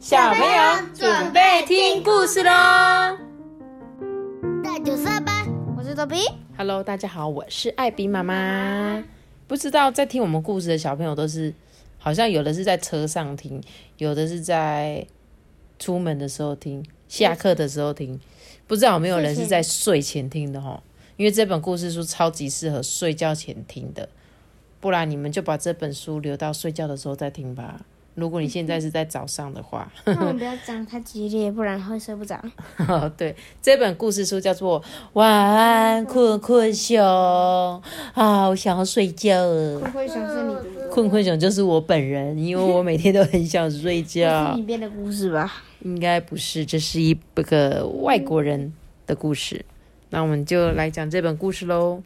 小朋友准备听故事喽！那就上班，我是豆比。Hello，大家好，我是艾比妈妈。不知道在听我们故事的小朋友都是，好像有的是在车上听，有的是在出门的时候听，下课的时候听。不知道有没有人是在睡前听的哈？因为这本故事书超级适合睡觉前听的，不然你们就把这本书留到睡觉的时候再听吧。如果你现在是在早上的话，那我们不要讲太激烈，不然会睡不着。对，这本故事书叫做《晚安，困困熊》，好想要睡觉了。会想是你的，困困熊就是我本人，因为我每天都很想睡觉是觉你。编的故事吧？应该不是，这是一个外国人的故事。那我们就来讲这本故事喽。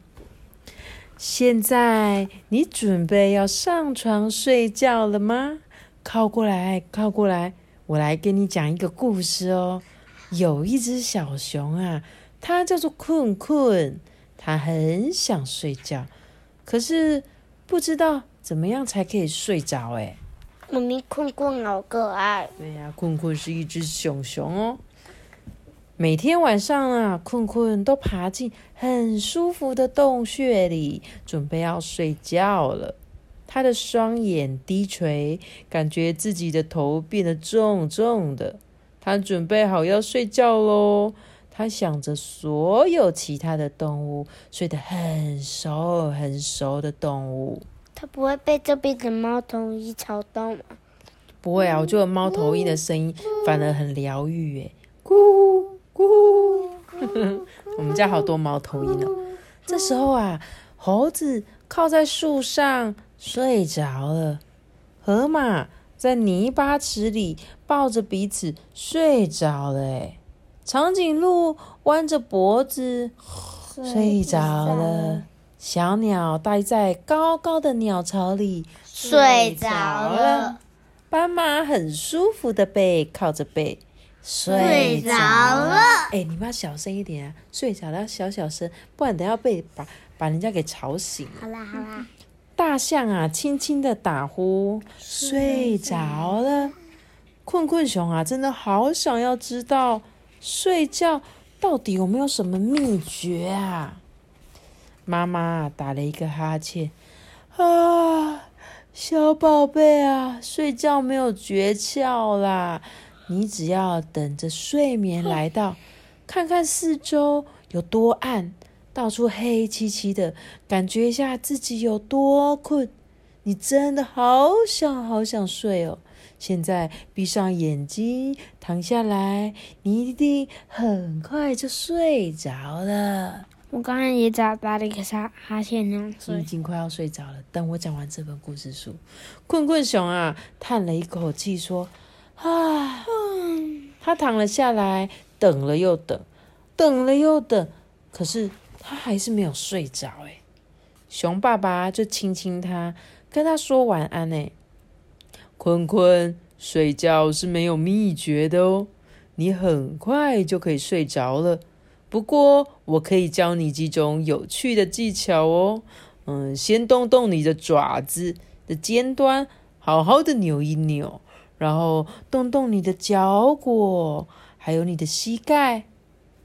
现在你准备要上床睡觉了吗？靠过来，靠过来，我来给你讲一个故事哦。有一只小熊啊，它叫做困困，它很想睡觉，可是不知道怎么样才可以睡着哎。妈咪困困好可爱，对呀、困困是一只熊熊哦。每天晚上啊，困困都爬进很舒服的洞穴里，准备要睡觉了。他的双眼低垂，感觉自己的头变得重重的。他准备好要睡觉喽。他想着所有其他的动物睡得很熟很熟的动物。他不会被这边的猫头鹰吵到吗？不会啊，我觉得猫头鹰的声音反而很疗愈耶，咕咕。我们家好多猫头鹰哦。这时候啊，猴子靠在树上睡着了，河马在泥巴池里抱着彼此睡着了，哎，长颈鹿弯着脖子睡着了。小鸟待在高高的鸟巢里睡着了，斑马很舒服的背靠着背睡着了。哎、你们要小声一点啊！睡着了要小小声，不然等下被把把人家给吵醒了。好啦好啦，大象啊，轻轻的打呼，睡着了。困困熊啊，真的好想要知道睡觉到底有没有什么秘诀啊？妈妈打了一个哈欠，啊，小宝贝啊，睡觉没有诀窍啦，你只要等着睡眠来到，看看四周有多暗，到处黑漆漆的，感觉一下自己有多困。你真的好想好想睡哦！现在闭上眼睛，躺下来，你一定很快就睡着了。我刚刚也打打了一个哈哈欠呢，你已经快要睡着了。等我讲完这本故事书，困困熊啊叹了一口气说：“啊。”他躺了下来，等了又等，等了又等，可是他还是没有睡着。哎，熊爸爸就亲亲他，跟他说晚安。哎，坤坤，睡觉是没有秘诀的哦，你很快就可以睡着了。不过，我可以教你几种有趣的技巧哦。嗯，先动动你的爪子的尖端，好好的扭一扭，然后动动你的脚果，还有你的膝盖，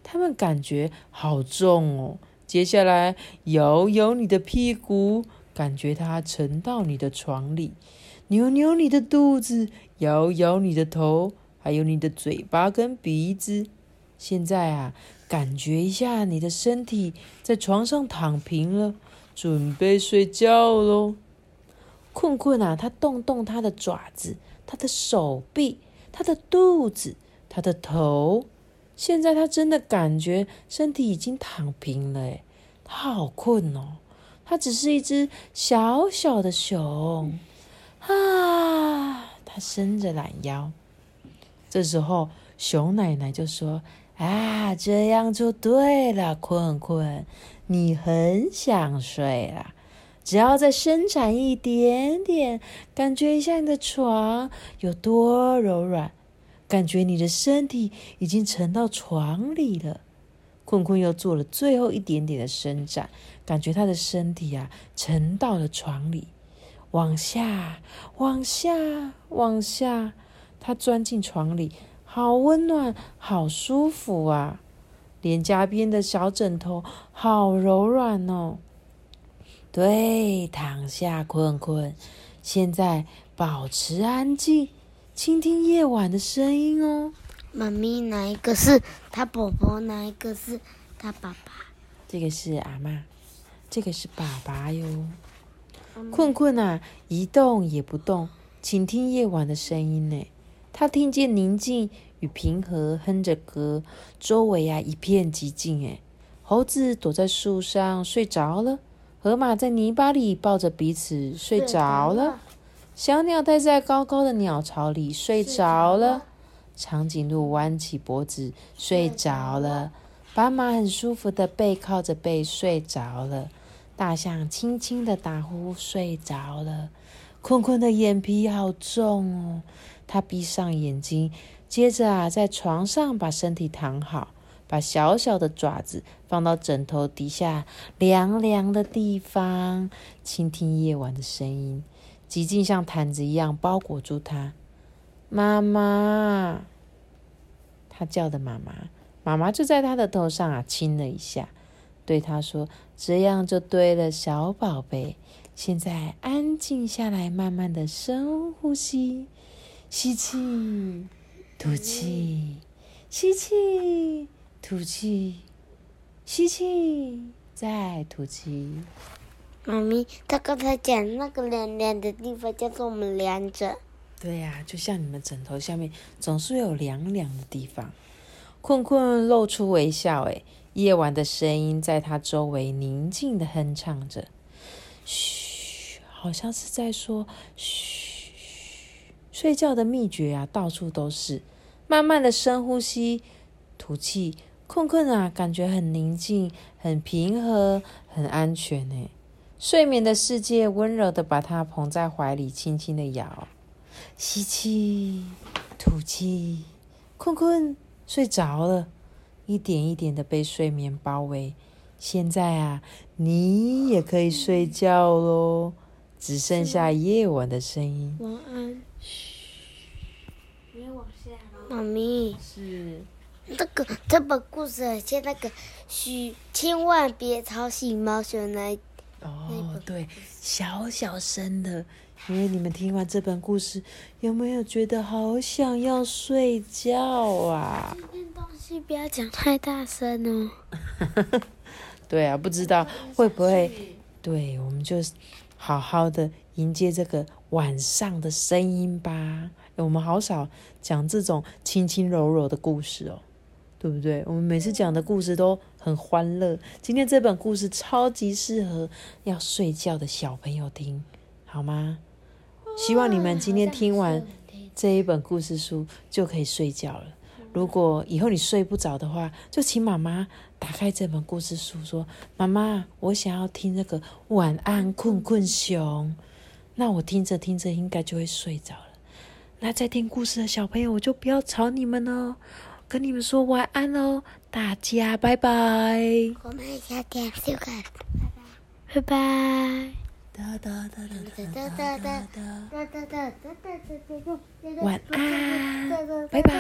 它们感觉好重哦。接下来摇摇你的屁股，感觉它沉到你的床里，扭扭你的肚子，摇摇你的头，还有你的嘴巴跟鼻子。现在啊，感觉一下你的身体在床上躺平了，准备睡觉喽。困困啊，他动动他的爪子、他的手臂、他的肚子、他的头。现在他真的感觉身体已经躺平了，诶，他好困哦。他只是一只小小的熊啊，他伸着懒腰。这时候，熊奶奶就说：“啊，这样就对了，困困，你很想睡啦。只要再伸展一点点，感觉一下你的床有多柔软，感觉你的身体已经沉到床里了。”困困又做了最后一点点的伸展，感觉他的身体啊沉到了床里，往下，往下，往下。他钻进床里，好温暖，好舒服啊！脸颊边的小枕头好柔软哦。对，躺下，困困。现在保持安静，倾听夜晚的声音哦。妈咪，哪一个是他婆婆？哪一个是他爸爸？这个是阿妈，这个是爸爸哟。困困啊，一动也不动，倾听夜晚的声音呢。他听见宁静与平和，哼着歌，周围啊一片寂静。哎，猴子躲在树上睡着了，河马在泥巴里抱着彼此睡着了，小鸟待在高高的鸟巢里睡着了，长颈鹿弯起脖子睡着了，斑马很舒服的背靠着背睡着了。大象轻轻的打呼，睡着了。困困的眼皮好重哦，他闭上眼睛，接着啊，在床上把身体躺好，把小小的爪子放到枕头底下凉凉的地方，倾听夜晚的声音。寂静像毯子一样包裹住他。妈妈，他叫的妈妈，妈妈就在他的头上啊亲了一下。对他说：“这样就对了，小宝贝。现在安静下来，慢慢的深呼吸，吸气，吐气，吸气，吐气，吸气，再吐气。”妈咪，他刚才讲那个凉凉的地方叫做我们凉枕。对呀，就像你们枕头下面总是有凉凉的地方。困困露出微笑，哎。夜晚的声音在他周围宁静的哼唱着，嘘，好像是在说嘘。睡觉的秘诀啊，到处都是。慢慢的深呼吸，吐气，困困啊，感觉很宁静，很平和，很安全呢。睡眠的世界温柔的把它捧在怀里，轻轻的摇。吸气，吐气，困困睡着了。一点一点的被睡眠包围，现在啊，你也可以睡觉喽，只剩下夜晚的声音。晚安。嘘，别往下妈咪。是。这个这本故事很像那个，嘘，千万别吵醒猫熊来。哦，对，小小声的。因为你们听完这本故事，有没有觉得好想要睡觉啊？东西不要讲太大声哦。对啊，不知道会不会？对，我们就好好的迎接这个晚上的声音吧。我们好少讲这种轻轻柔柔的故事哦，对不对？我们每次讲的故事都很欢乐。今天这本故事超级适合要睡觉的小朋友听，好吗？希望你们今天听完这一本故事书就可以睡觉了。如果以后你睡不着的话，就请妈妈打开这本故事书，说：“妈妈，我想要听那个晚安困困熊。”那我听着听着应该就会睡着了。那在听故事的小朋友，我就不要吵你们哦，跟你们说晚安喽，大家拜拜。我们下天再见，拜拜，拜拜。晚安，拜拜。